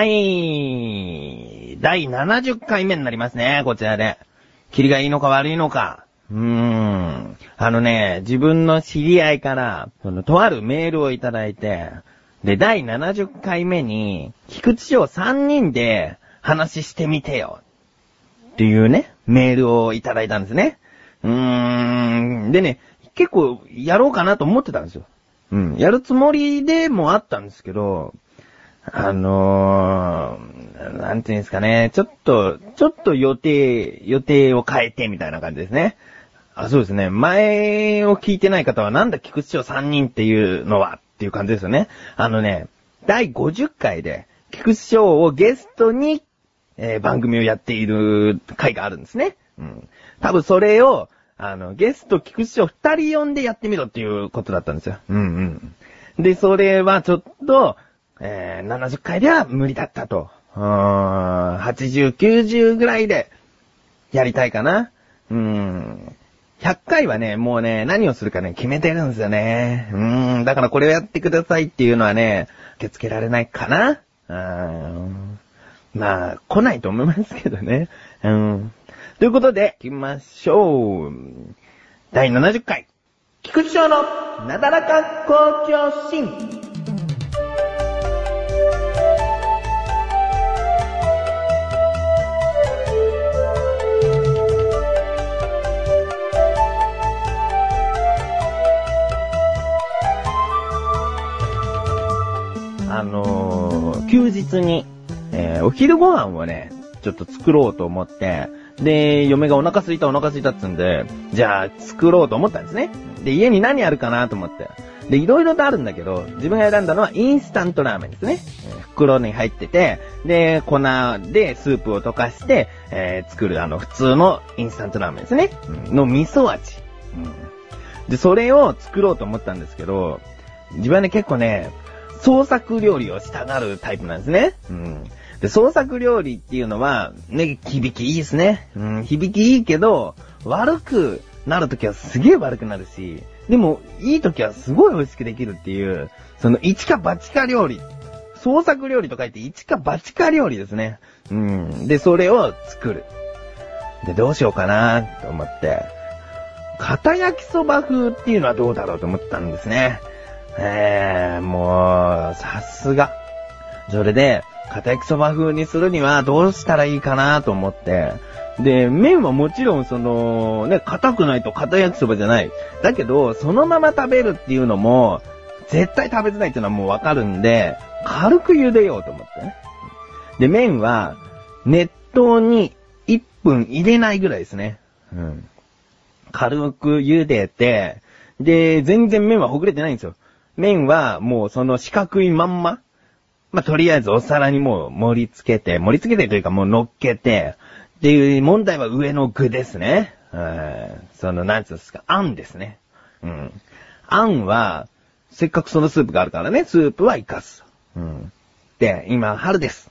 はい。第70回目になりますね、こちらで。霧がいいのか悪いのか。うーん。あのね、自分の知り合いから、その、とあるメールをいただいて、で、第70回目に、菊池翔3人で話してみてよ。っていうね、メールをいただいたんですね。うーん。でね、結構やろうかなと思ってたんですよ。うん。やるつもりでもあったんですけど、あのー、なんていうんですかね、ちょっと、ちょっと予定、予定を変えてみたいな感じですね。あ、そうですね。前を聞いてない方はなんだ菊池翔3人っていうのはっていう感じですよね。あのね、第50回で菊池翔をゲストに、えー、番組をやっている回があるんですね。うん。多分それを、あの、ゲスト菊池翔2人呼んでやってみろっていうことだったんですよ。うんうん。で、それはちょっと、えー、70回では無理だったと。うん、80、90ぐらいで、やりたいかな。うん。100回はね、もうね、何をするかね、決めてるんですよね。うん、だからこれをやってくださいっていうのはね、受け付けられないかな。うん。まあ、来ないと思いますけどね。うん。ということで、行きましょう。第70回。菊池翔のなだらか校長心。休日に、えー、お昼ご飯をね、ちょっと作ろうと思って、で、嫁がお腹すいたお腹すいたっつんで、じゃあ作ろうと思ったんですね。で、家に何あるかなと思って。で、いろいろとあるんだけど、自分が選んだのはインスタントラーメンですね。袋に入ってて、で、粉でスープを溶かして、えー、作るあの普通のインスタントラーメンですね。の味噌味。うん、で、それを作ろうと思ったんですけど、自分はね、結構ね、創作料理をしたがるタイプなんですね。うん。で、創作料理っていうのは、ね、響きいいですね。うん、響きいいけど、悪くなるときはすげえ悪くなるし、でも、いいときはすごい美味しくできるっていう、その、一か八か料理。創作料理と書いて一か八か料理ですね。うん。で、それを作る。で、どうしようかなと思って、片焼きそば風っていうのはどうだろうと思ったんですね。えー、もう、さすが。それで、片焼きそば風にするにはどうしたらいいかなと思って。で、麺はもちろんその、ね、硬くないと片焼きそばじゃない。だけど、そのまま食べるっていうのも、絶対食べづらいっていうのはもうわかるんで、軽く茹でようと思って。で、麺は、熱湯に1分入れないぐらいですね。うん。軽く茹でて、で、全然麺はほぐれてないんですよ。麺はもうその四角いまんま、まあ、とりあえずお皿にもう盛り付けて、盛り付けてというかもう乗っけて、っていう問題は上の具ですね。その、なんつうんですか、あんですね。うん。あんは、せっかくそのスープがあるからね、スープは活かす。うん。で、今、春です。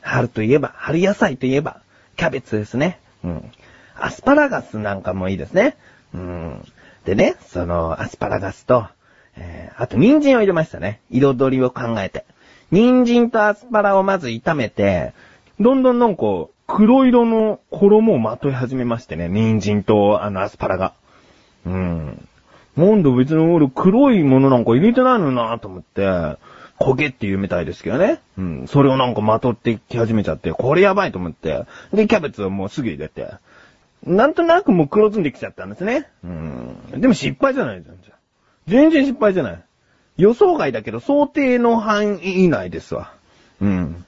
春といえば、春野菜といえば、キャベツですね。うん。アスパラガスなんかもいいですね。うん。でね、その、アスパラガスと、えー、あと、人参を入れましたね。彩りを考えて。人参とアスパラをまず炒めて、どんどんなんか、黒色の衣をまとい始めましてね。人参と、あの、アスパラが。うん。なんで別に俺黒いものなんか入れてないのなと思って、焦げって言うみたいですけどね。うん。それをなんかまとってき始めちゃって、これやばいと思って。で、キャベツをもうすぐ入れて。なんとなくもう黒ずんできちゃったんですね。うん。でも失敗じゃないじゃん。全然失敗じゃない。予想外だけど、想定の範囲以内ですわ。うん。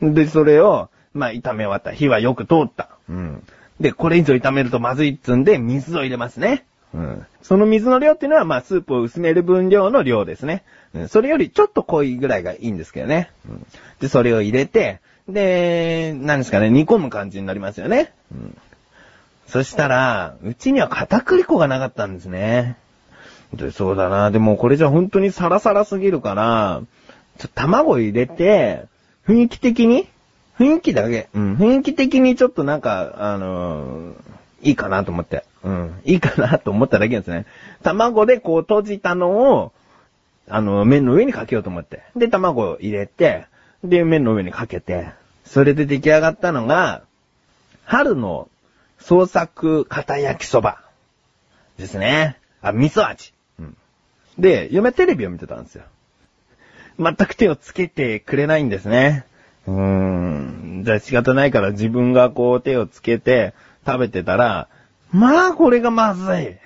で、それを、まあ、炒め終わった。火はよく通った。うん。で、これ以上炒めるとまずいっつんで、水を入れますね。うん。その水の量っていうのは、まあ、スープを薄める分量の量ですね。うん。それよりちょっと濃いぐらいがいいんですけどね。うん。で、それを入れて、で、何ですかね、煮込む感じになりますよね。うん。そしたら、うちには片栗粉がなかったんですね。で、そうだな。でもこれじゃ本当にサラサラすぎるから、ちょ、卵入れて、雰囲気的に？雰囲気だけ。うん。雰囲気的にちょっとなんか、あのー、いいかなと思って。うん。いいかなと思っただけですね。卵でこう閉じたのを、あの、麺の上にかけようと思って。で、卵を入れて、で、麺の上にかけて、それで出来上がったのが、春の創作片焼きそばですね。あ、味噌味。で、嫁テレビを見てたんですよ。全く手をつけてくれないんですね。うーん。じゃあ仕方ないから自分がこう手をつけて食べてたら、まあこれがまずい。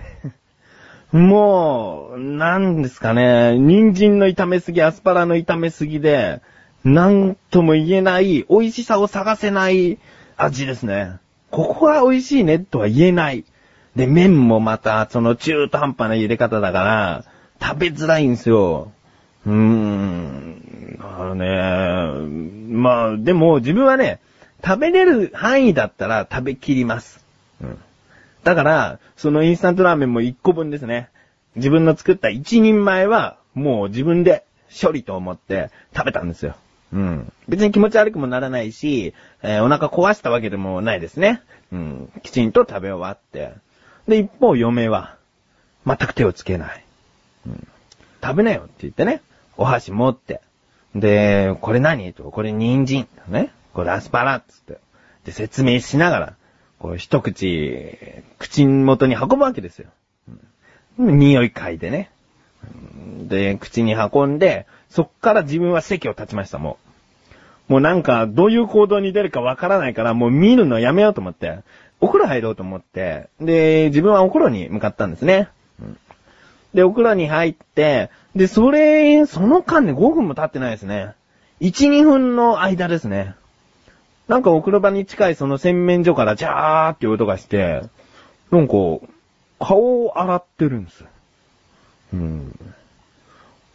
もう、なんですかね、人参の炒めすぎ、アスパラの炒めすぎで、なんとも言えない、美味しさを探せない味ですね。ここは美味しいねとは言えない。で、麺もまた、その中途半端な入れ方だから、食べづらいんですよ。うーん。あのね、まあ、でも自分はね、食べれる範囲だったら食べきります。うん。だから、そのインスタントラーメンも1個分ですね。自分の作った1人前は、もう自分で処理と思って食べたんですよ。うん。別に気持ち悪くもならないし、えーお腹壊したわけでもないですね。うん。きちんと食べ終わって。で、一方、嫁は、全く手をつけない。うん。食べなよって言ってね。お箸持って。で、これ何？と、これ人参。ね。これアスパラっつって。で、説明しながら、こう一口、口元に運ぶわけですよ。うん、匂い嗅いでね。で、口に運んで、そっから自分は席を立ちました、もう。もうなんか、どういう行動に出るかわからないから、もう見るのやめようと思って、お風呂入ろうと思って、で、自分はお風呂に向かったんですね。で、お風呂に入って、で、それ、その間ね、5分も経ってないですね。1、2分の間ですね。なんかお風呂場に近いその洗面所からジャーって音がして、なんか、顔を洗ってるんです。うん。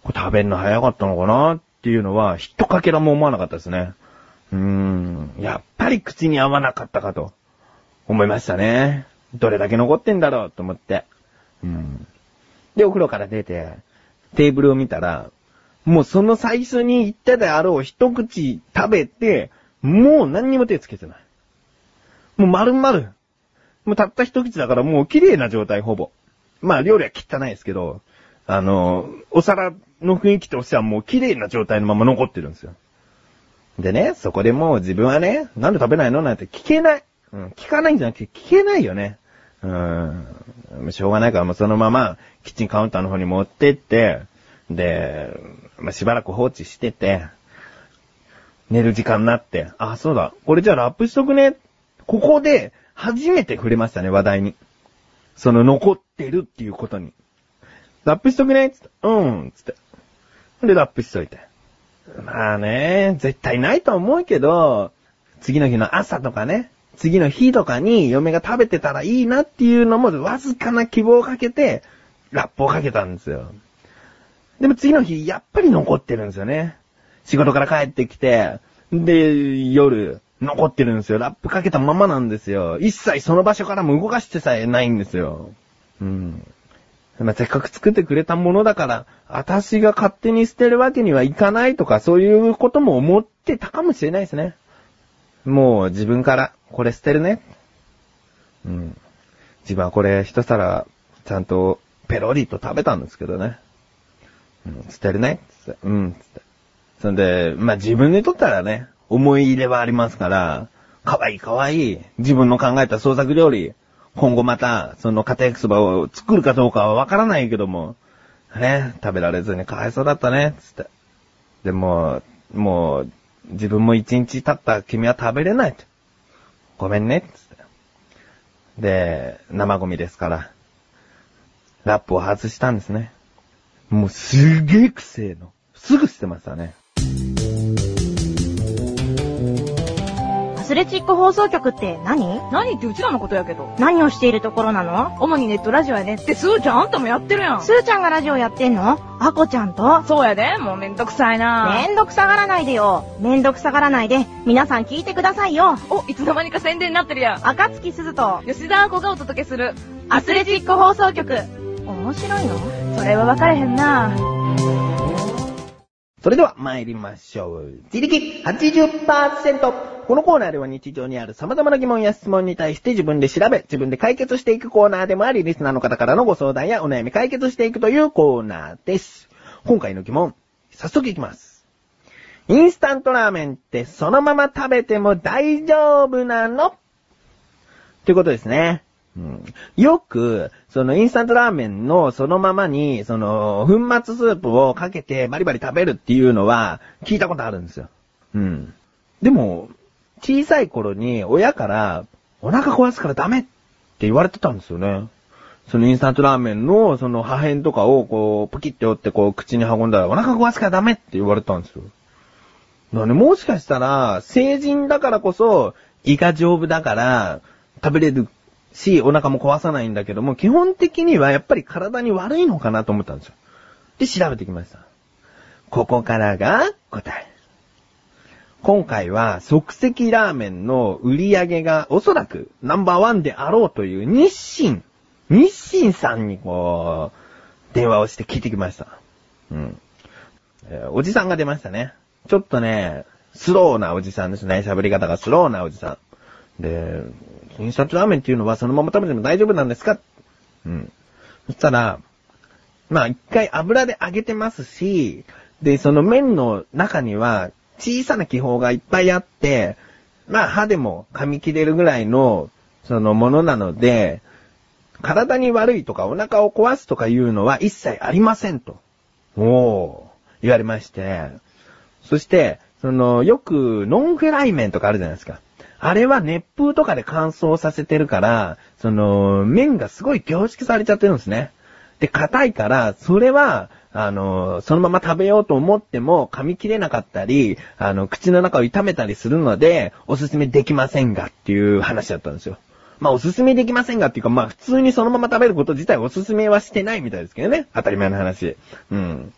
これ食べるの早かったのかなっていうのは、ひとかけらも思わなかったですね。うーん。やっぱり口に合わなかったかと、思いましたね。どれだけ残ってんだろうと思って。うん。で、お風呂から出て、テーブルを見たら、もうその最初に言ったであろう一口食べて、もう何にも手つけてない。もう丸々。もうたった一口だからもう綺麗な状態、ほぼ。まあ料理は汚いですけど、あの、お皿の雰囲気としてはもう綺麗な状態のまま残ってるんですよ。でね、そこでもう自分はね、なんで食べないの？なんて聞けない。うん、聞かないんじゃなくて聞けないよね。うん。しょうがないからもうそのまま、キッチンカウンターの方に持ってって、で、まあ、しばらく放置してて、寝る時間になって、あ、そうだ、これじゃあラップしとくね。ここで、初めて触れましたね、話題に。その残ってるっていうことに。ラップしとくねつって、うん、つって。で、ラップしといて。まあね、絶対ないと思うけど、次の日の朝とかね、次の日とかに嫁が食べてたらいいなっていうのもわずかな希望をかけて、ラップをかけたんですよ。でも次の日、やっぱり残ってるんですよね。仕事から帰ってきて、で、夜、残ってるんですよ。ラップかけたままなんですよ。一切その場所からも動かしてさえないんですよ。うん。まあ、せっかく作ってくれたものだから、私が勝手に捨てるわけにはいかないとか、そういうことも思ってたかもしれないですね。もう自分から、これ捨てるね。うん。自分はこれ一皿、ちゃんとペロリと食べたんですけどね。うん、捨てるね。つってうん、つって。そんで、まあ、自分にとったらね、思い入れはありますから、かわいいかわいい、自分の考えた創作料理、今後また、その家庭焼きそばを作るかどうかはわからないけども、ね、食べられずにかわいそうだったね、つって。でも、もう、自分も一日経った君は食べれないと。ごめんね、つって。で、生ゴミですから、ラップを外したんですね。もうすげえ癖の。すぐ捨てましたね。アスレチック放送局って何？何ってうちらのことやけど。何をしているところなの？主にネットラジオやねって、すーちゃんあんたもやってるやん。スーちゃんがラジオやってんの？アコちゃんと？そうやで、もうめんどくさいなめんどくさがらないでよ。めんどくさがらないで、皆さん聞いてくださいよ。お、いつの間にか宣伝になってるやん。赤月鈴と吉田亜子がお届けする。アスレチック放送局。面白いの？それは分かれへんなそれでは参りましょう。自力80%。このコーナーでは日常にある様々な疑問や質問に対して自分で調べ、自分で解決していくコーナーでもあり、リスナーの方からのご相談やお悩み解決していくというコーナーです。今回の疑問、早速いきます。インスタントラーメンってそのまま食べても大丈夫なの？ってことですね。うん、よく、そのインスタントラーメンのそのままに、その、粉末スープをかけてバリバリ食べるっていうのは聞いたことあるんですよ。うん。でも、小さい頃に親からお腹壊すからダメって言われてたんですよね。そのインスタントラーメンのその破片とかをこう、ポキって折ってこう口に運んだらお腹壊すからダメって言われたんですよ。なんでもしかしたら、成人だからこそ胃が丈夫だから食べれるし、お腹も壊さないんだけども、基本的にはやっぱり体に悪いのかなと思ったんですよ。で、調べてきました。ここからが答え。今回は即席ラーメンの売り上げがおそらくナンバーワンであろうという日清、日清さんにこう、電話をして聞いてきました。うん。えー、おじさんが出ましたね。ちょっとね、スローなおじさんですね。喋り方がスローなおじさん。で、インスタントラーメンっていうのはそのまま食べても大丈夫なんですか？うん。そしたら、まあ一回油で揚げてますし、で、その麺の中には小さな気泡がいっぱいあって、まあ歯でも噛み切れるぐらいの、そのものなので、体に悪いとかお腹を壊すとかいうのは一切ありませんと。おー、言われまして。そして、その、よくノンフライ麺とかあるじゃないですか。あれは熱風とかで乾燥させてるから、その、麺がすごい凝縮されちゃってるんですね。で、硬いから、それは、あの、そのまま食べようと思っても噛み切れなかったり、あの、口の中を痛めたりするので、おすすめできませんがっていう話だったんですよ。まあ、おすすめできませんがっていうか、まあ、普通にそのまま食べること自体おすすめはしてないみたいですけどね。当たり前の話。うん。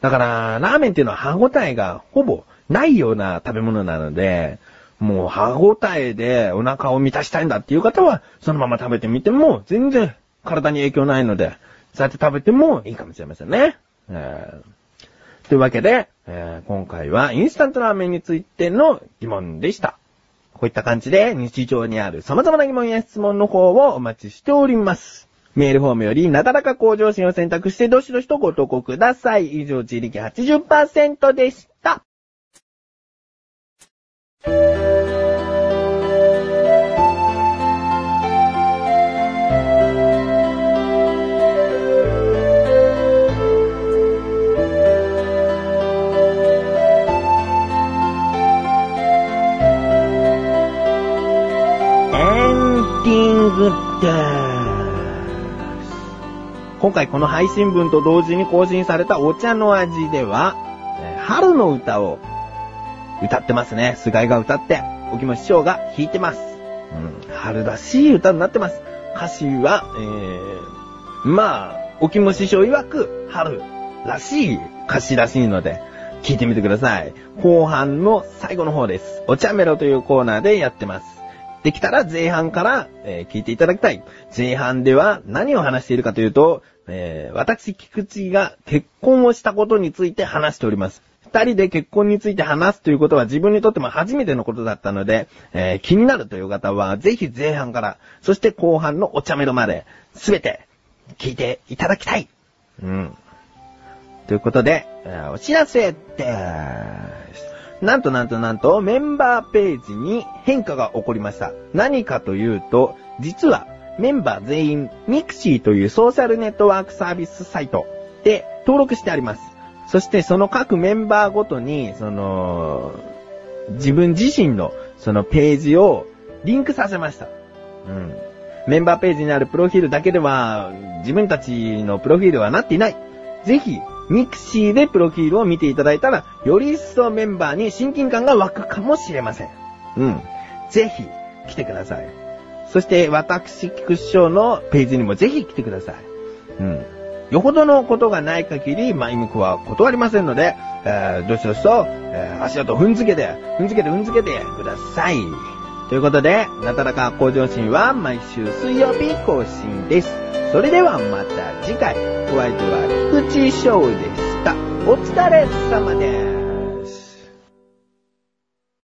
だから、ラーメンっていうのは歯応えがほぼないような食べ物なので、もう歯応えでお腹を満たしたいんだっていう方は、そのまま食べてみても全然体に影響ないので、そうやって食べてもいいかもしれませんね。えー、というわけで、えー、今回はインスタントラーメンについての疑問でした。こういった感じで日常にある様々な疑問や質問の方をお待ちしております。メールフォームよりなだらか向上心を選択してどしどしとご投稿ください。以上、自力80%でした。今回この配信分と同時に更新されたお茶の味では、春の歌を歌ってますね。菅井が歌って、沖も師匠が弾いてます。うん、春らしい歌になってます。歌詞は、えー、まあ、沖も師匠曰く、春らしい歌詞らしいので、聞いてみてください。後半の最後の方です。お茶メロというコーナーでやってます。できたら前半から、えー、聞いていただきたい。前半では何を話しているかというと、えー、私、菊池が結婚をしたことについて話しております。二人で結婚について話すということは自分にとっても初めてのことだったので、えー、気になるという方は、ぜひ前半から、そして後半のお茶目のまで、すべて聞いていただきたい。うん。ということで、えー、お知らせです。なんとなんとなんとメンバーページに変化が起こりました。何かというと、実はメンバー全員 mixi というソーシャルネットワークサービスサイトで登録してあります。そしてその各メンバーごとに、その、自分自身のそのページをリンクさせました。うん。メンバーページにあるプロフィールだけでは自分たちのプロフィールはなっていない。ぜひ mixi でプロフィールを見ていただいたら、より一層メンバーに親近感が湧くかもしれません。うん。ぜひ、来てください。そして、私、菊師匠のページにもぜひ来てください。うん。よほどのことがない限り、マイムクは断りませんので、えー、どしどしと、えー、足跡踏んづけて、踏んづけて踏んづけてください。ということで、なたらか向上心は毎週水曜日更新です。それではまた次回、お相手は菊池翔でした。お疲れ様です。